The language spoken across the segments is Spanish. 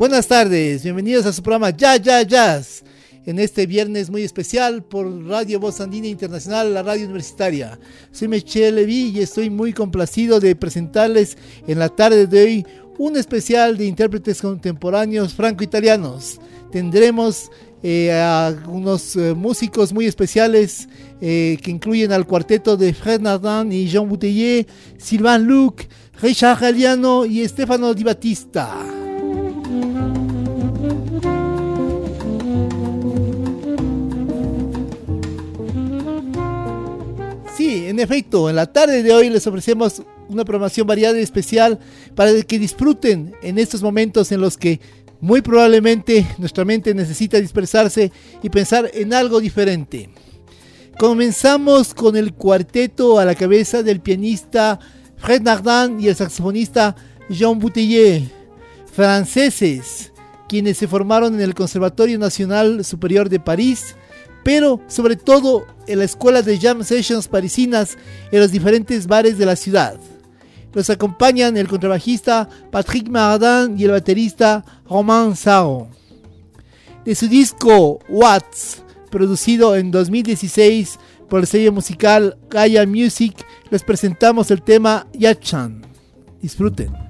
Buenas tardes, bienvenidos a su programa Ya Ya Jazz. En este viernes muy especial por Radio Voz Andina Internacional, la radio universitaria. Soy Michelle Levy y estoy muy complacido de presentarles en la tarde de hoy un especial de intérpretes contemporáneos franco-italianos. Tendremos eh, a unos eh, músicos muy especiales eh, que incluyen al cuarteto de Fred Nardin y Jean Bouteiller, Sylvain Luc, Richard Galiano y Stefano Di Battista. Sí, en efecto, en la tarde de hoy les ofrecemos una programación variada y especial para que disfruten en estos momentos en los que muy probablemente nuestra mente necesita dispersarse y pensar en algo diferente. Comenzamos con el cuarteto a la cabeza del pianista Fred Nardin y el saxofonista Jean Bouteiller, franceses, quienes se formaron en el Conservatorio Nacional Superior de París pero sobre todo en la escuela de jam sessions parisinas en los diferentes bares de la ciudad. Los acompañan el contrabajista Patrick Mardin y el baterista Romain Sao. De su disco Watts, producido en 2016 por el sello musical Gaia Music, les presentamos el tema Yachan. Disfruten.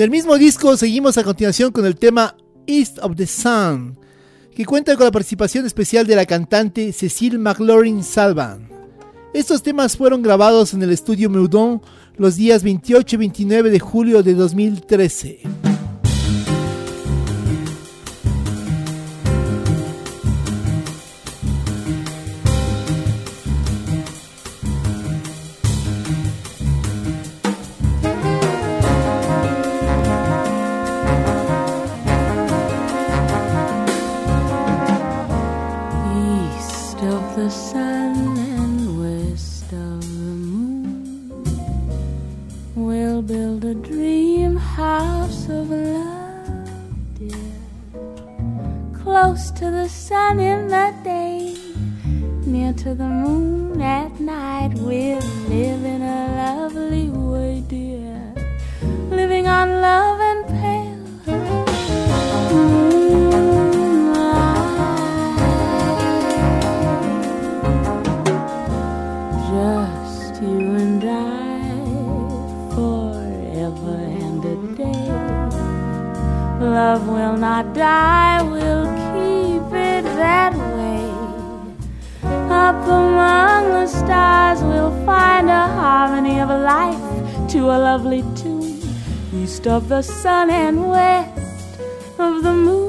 Del mismo disco seguimos a continuación con el tema East of the Sun, que cuenta con la participación especial de la cantante Cecil McLaurin Salvan. Estos temas fueron grabados en el estudio Meudon los días 28 y 29 de julio de 2013. close to the sun in the day, near to the moon at night. We're living a lovely way, dear, living on love and pale. Just you and I, forever and a day. Love will not die, will. up among the stars, we'll find a harmony of life to a lovely tune, east of the sun and west of the moon.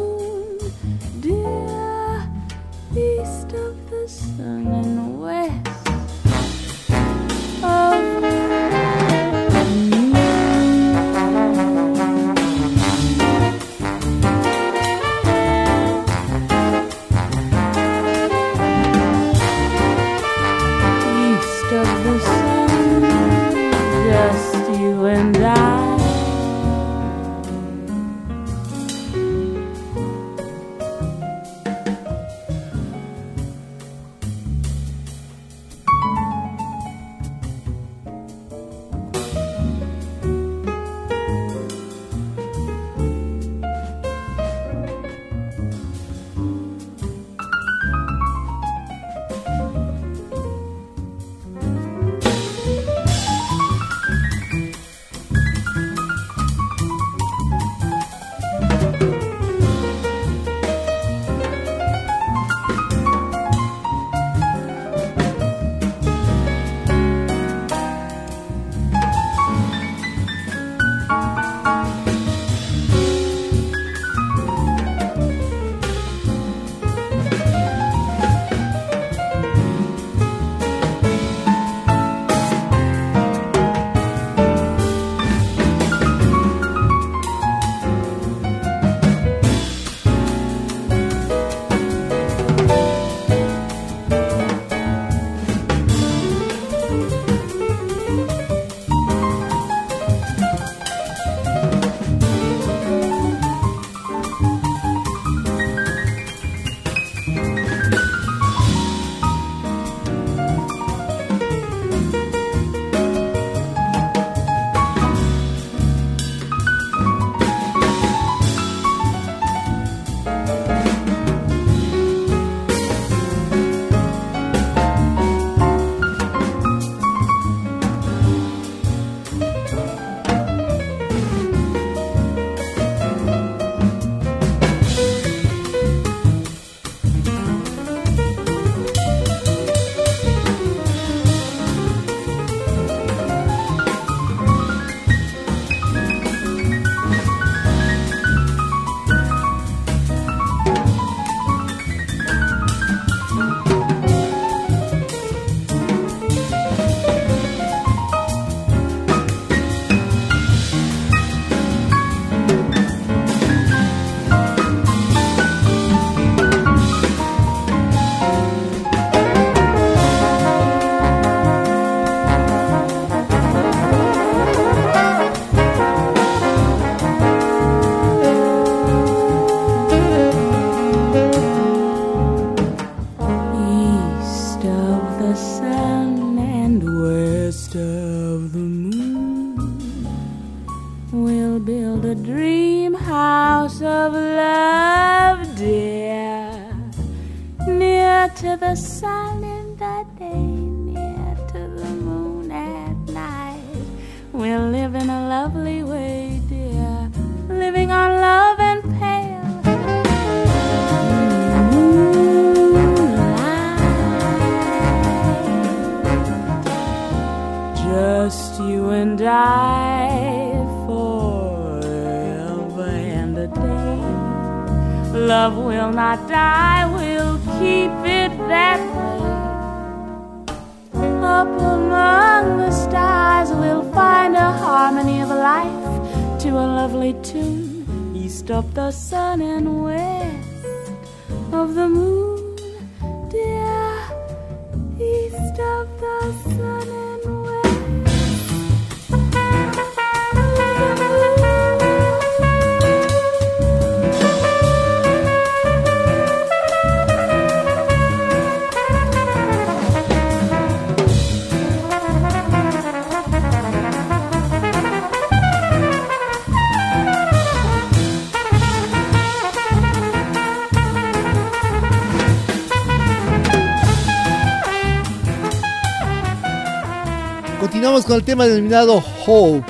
Con el tema denominado Hope,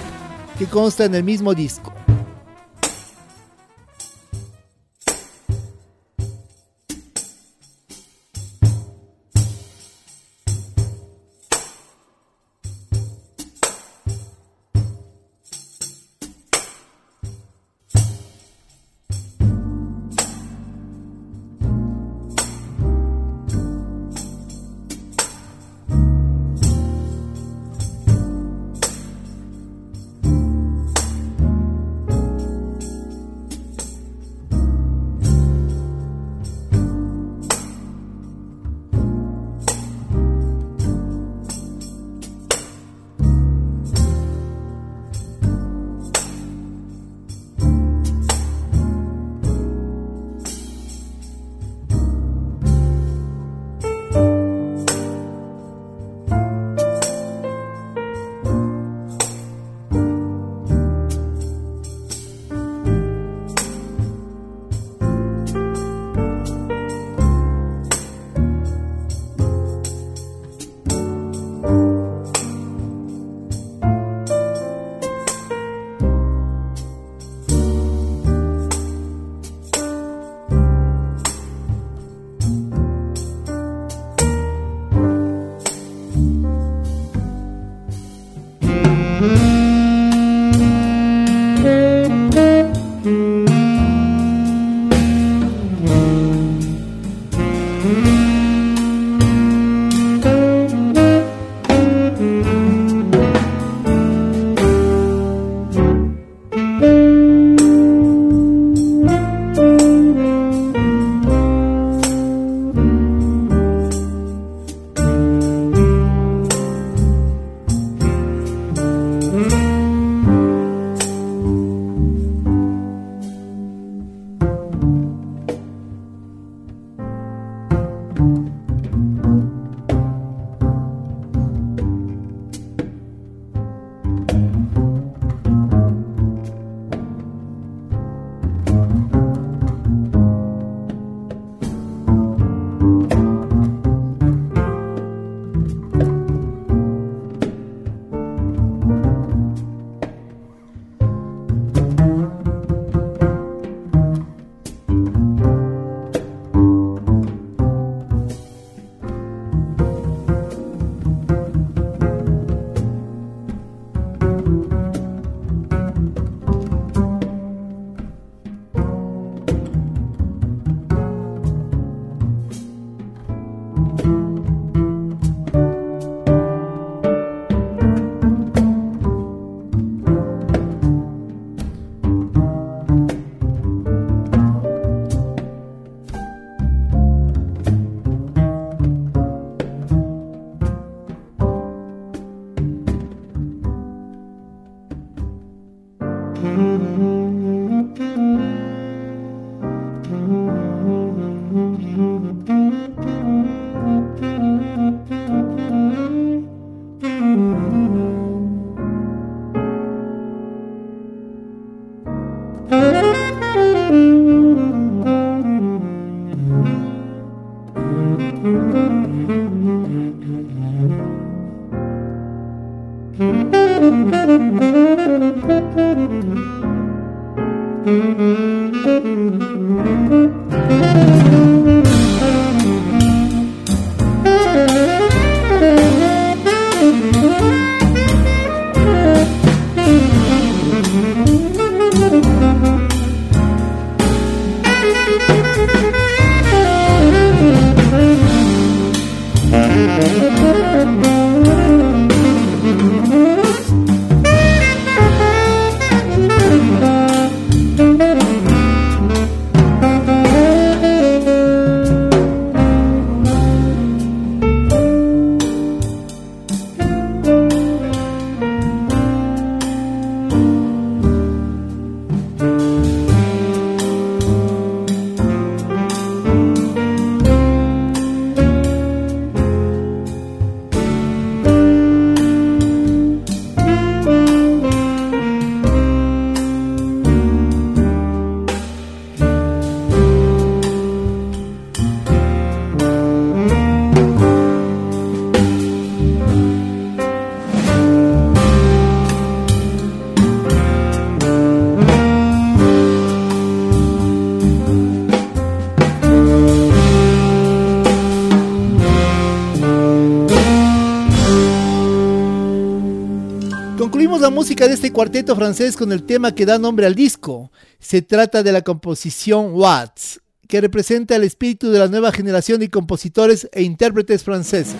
que consta en el mismo disco. Música de este cuarteto francés con el tema que da nombre al disco. Se trata de la composición Watts, que representa el espíritu de la nueva generación de compositores e intérpretes franceses.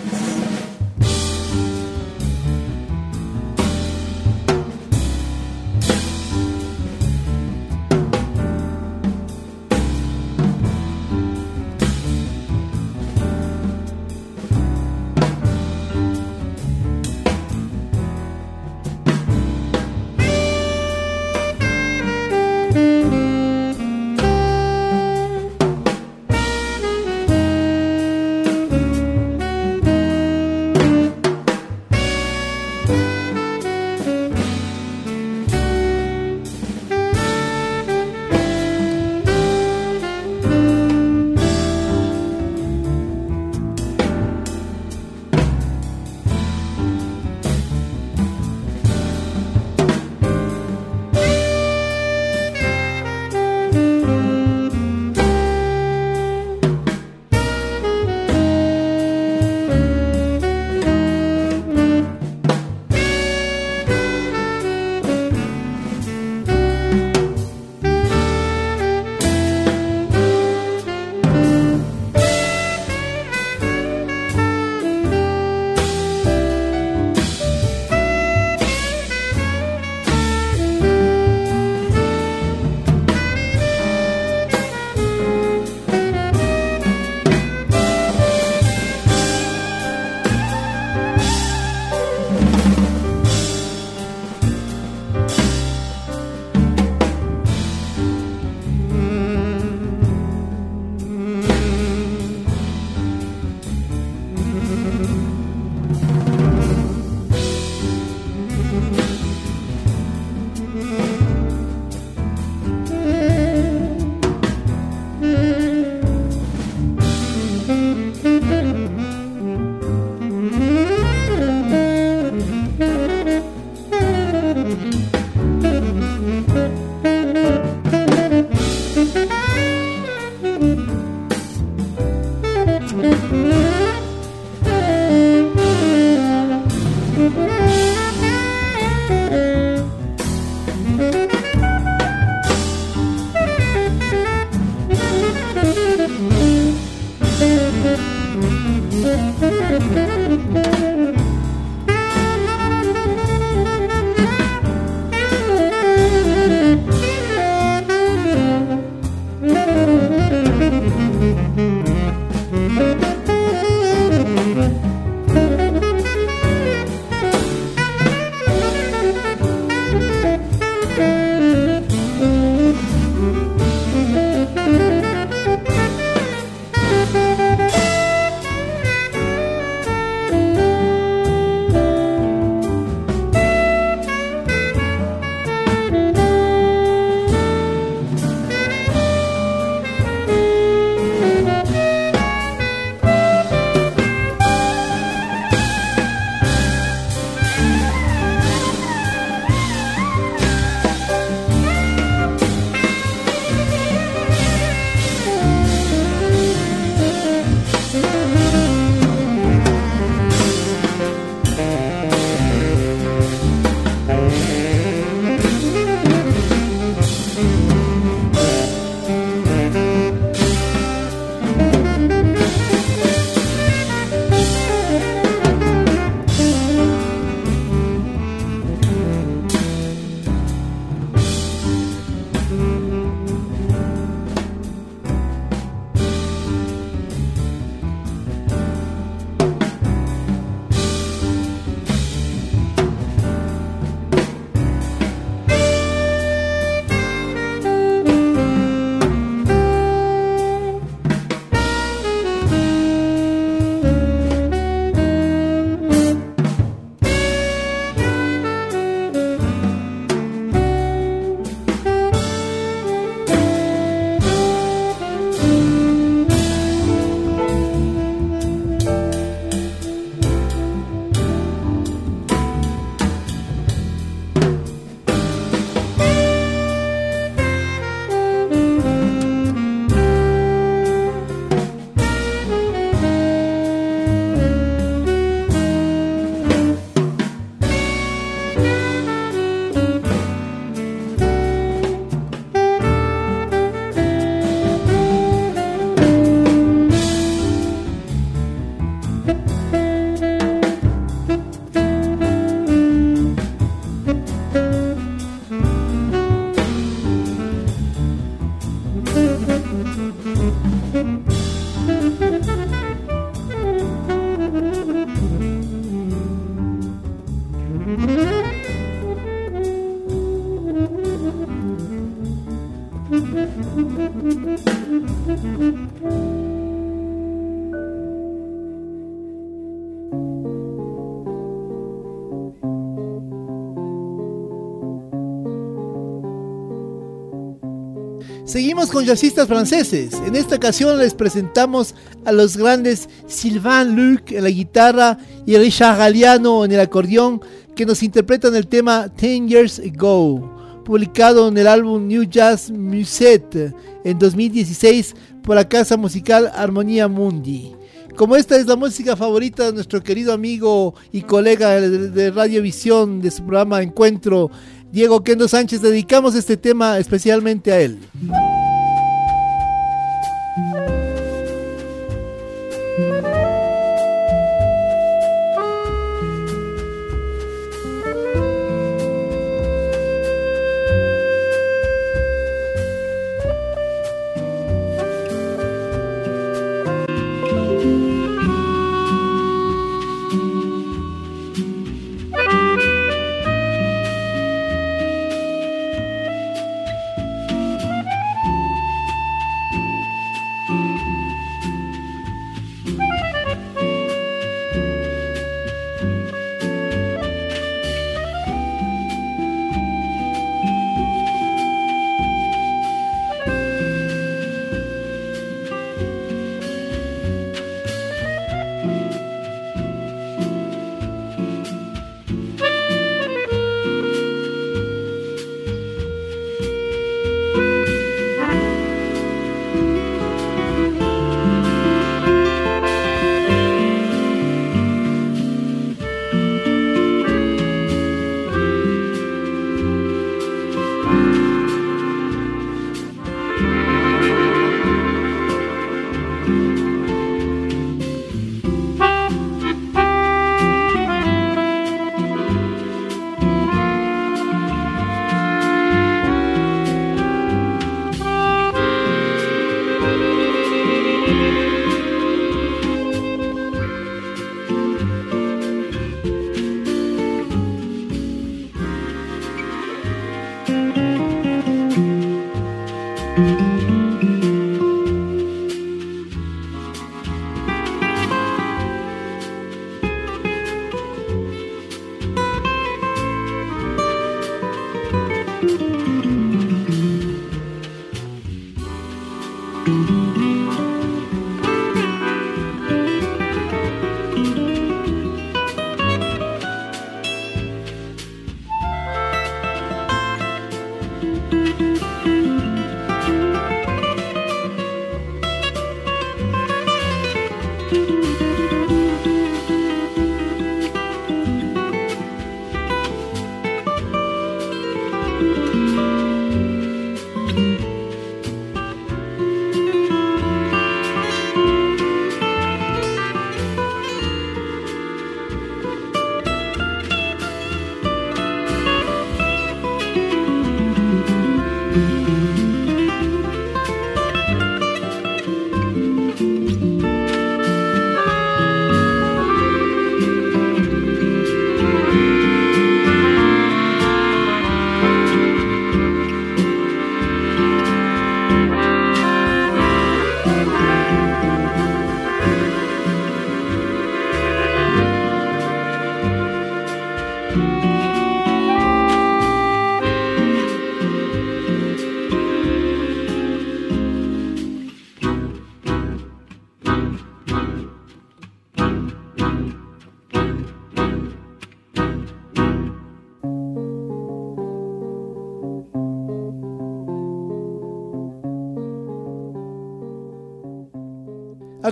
Con jazzistas franceses. En esta ocasión les presentamos a los grandes Sylvain Luc en la guitarra y Richard Galliano en el acordeón que nos interpretan el tema Ten Years Ago, publicado en el álbum New Jazz Musette en 2016 por la casa musical Armonía Mundi. Como esta es la música favorita de nuestro querido amigo y colega de, Radiovisión de su programa Encuentro, Diego Kendo Sánchez, dedicamos este tema especialmente a él.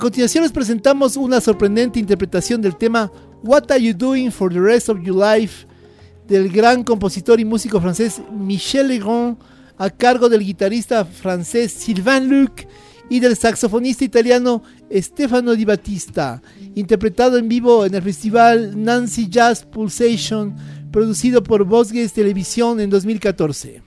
Continuación les presentamos una sorprendente interpretación del tema What Are You Doing for the Rest of Your Life del gran compositor y músico francés Michel Legrand a cargo del guitarrista francés Sylvain Luc y del saxofonista italiano Stefano Di Battista, interpretado en vivo en el festival Nancy Jazz Pulsation, producido por Vosges Televisión en 2014.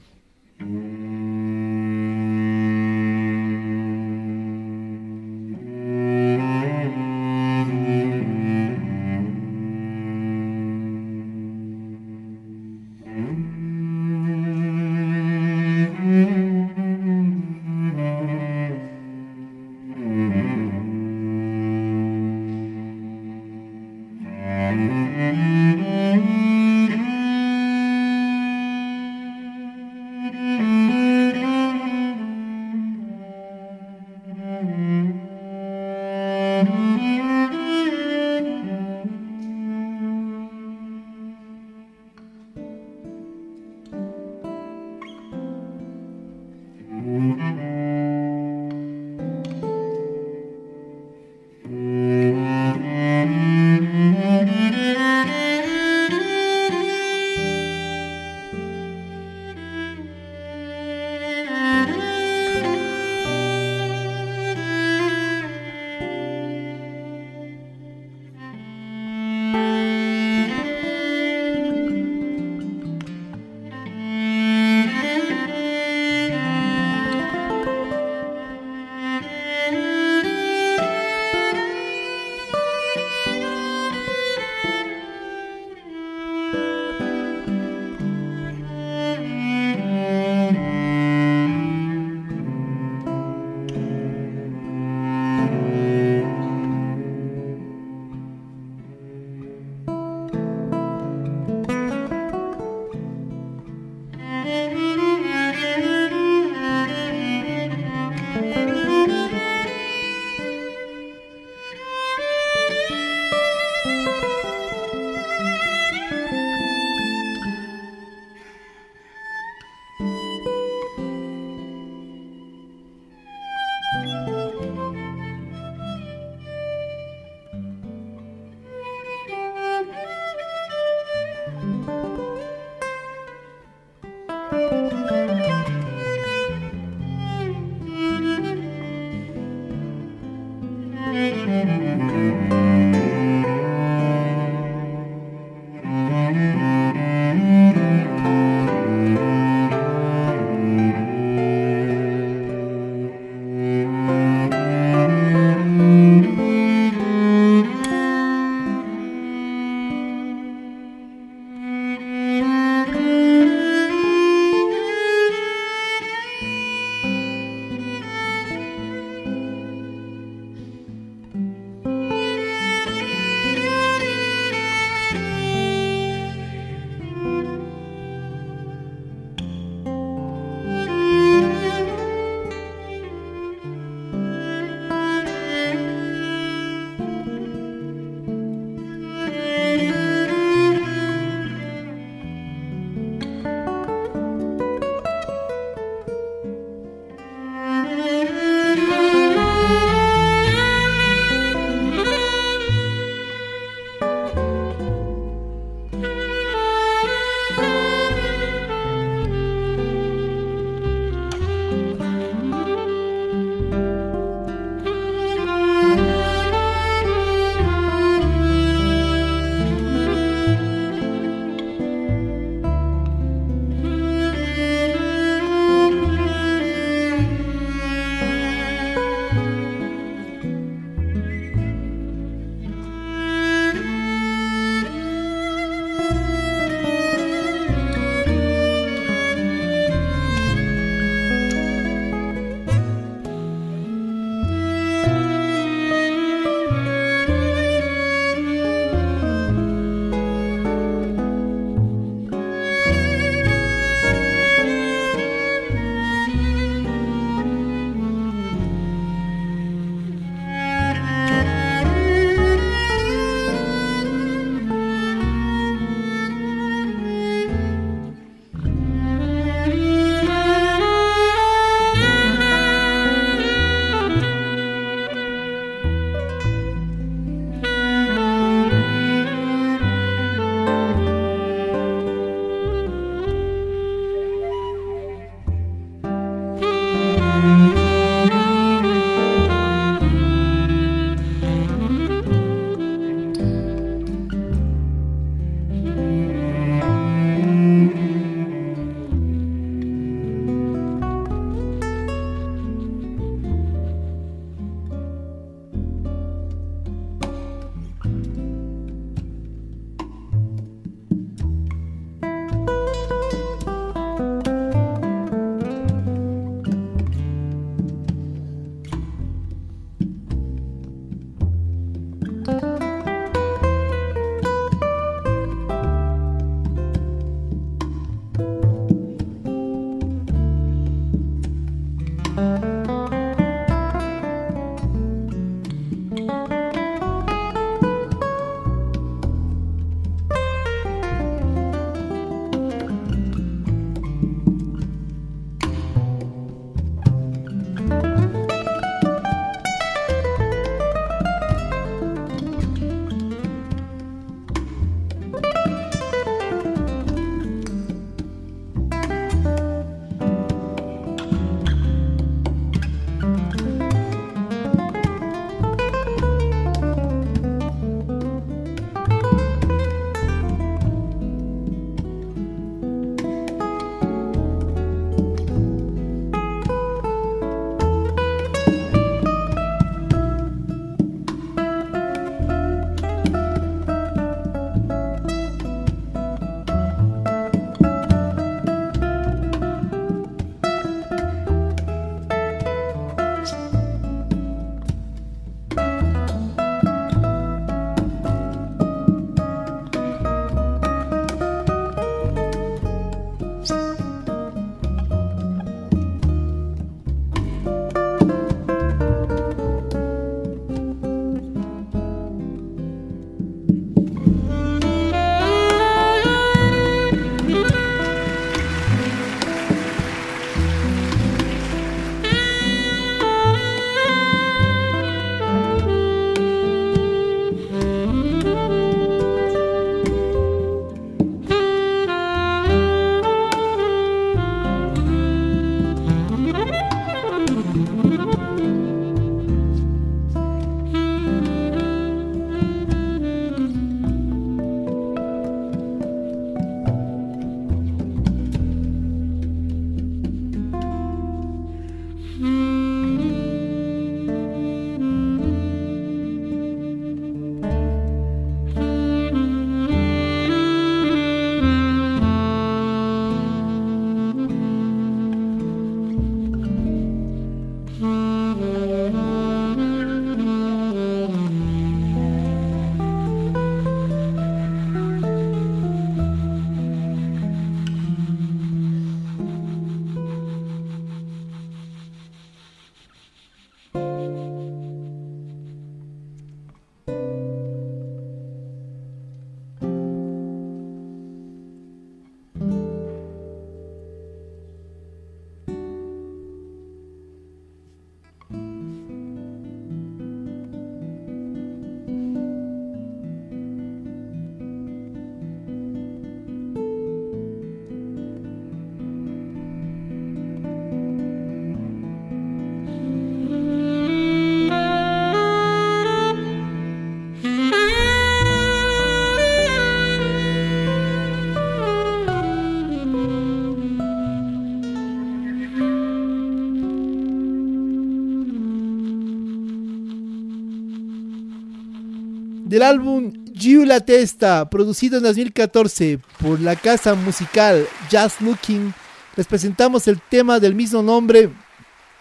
Del álbum Giu La Testa, producido en 2014 por la casa musical Just Looking, les presentamos el tema del mismo nombre,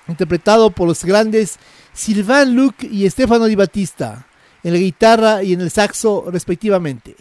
interpretado por los grandes Sylvain Luc y Stefano Di Battista, en la guitarra y en el saxo respectivamente.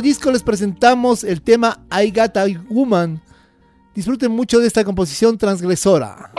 Disco les presentamos el tema I Got a Woman. Disfruten mucho de esta composición transgresora.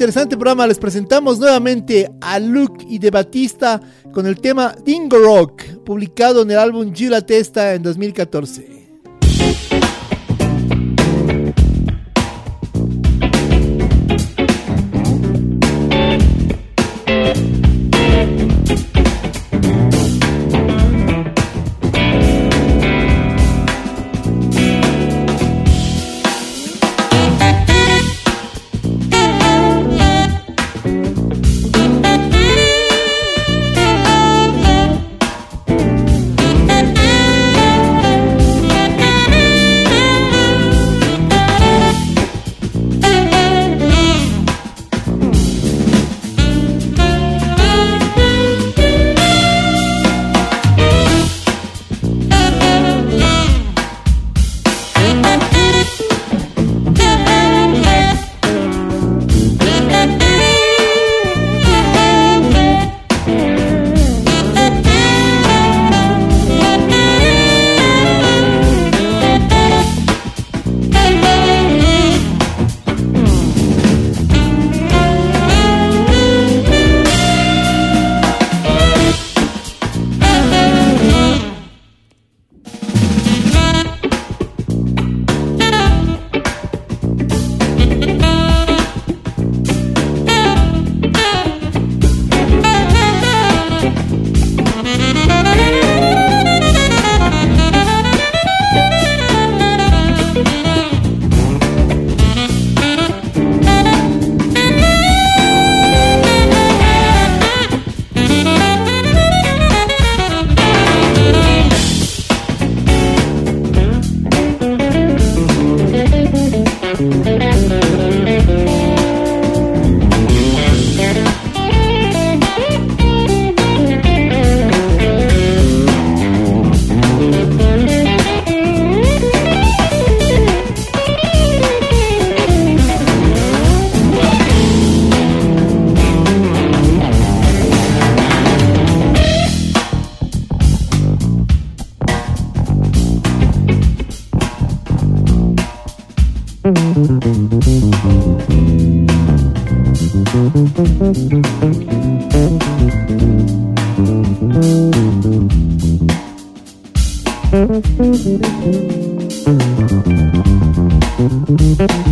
Interesante programa les presentamos nuevamente a Luke y de Batista con el tema Dingo Rock, publicado en el álbum Gila Testa en 2014. Thank you.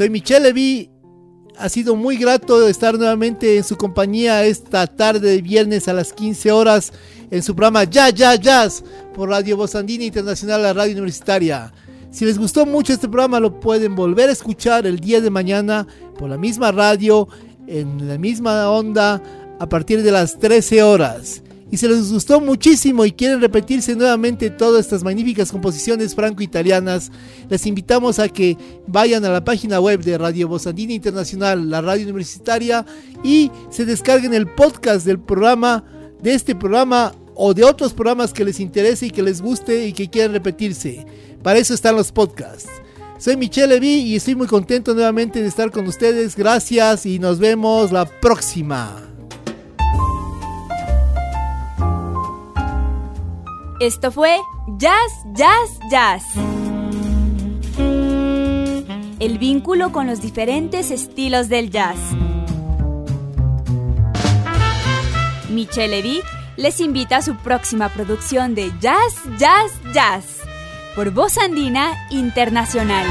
Soy Michelle Levy. Ha sido muy grato estar nuevamente en su compañía esta tarde de viernes a las 15 horas en su programa Ya Ya Jazz por Radio Voz Internacional, la radio universitaria. Si les gustó mucho este programa, lo pueden volver a escuchar el día de mañana por la misma radio, en la misma onda, a partir de las 13 horas. Y si les gustó muchísimo y quieren repetirse nuevamente todas estas magníficas composiciones franco-italianas, les invitamos a que vayan a la página web de Radio Bosandina Internacional, la radio universitaria, y se descarguen el podcast del programa, de este programa o de otros programas que les interese y que les guste y que quieran repetirse. Para eso están los podcasts. Soy Michelle Levy y estoy muy contento nuevamente de estar con ustedes. Gracias y nos vemos la próxima. Esto fue Jazz, Jazz, Jazz. El vínculo con los diferentes estilos del jazz. Michelle Levy les invita a su próxima producción de Jazz, Jazz, Jazz por Voz Andina Internacional.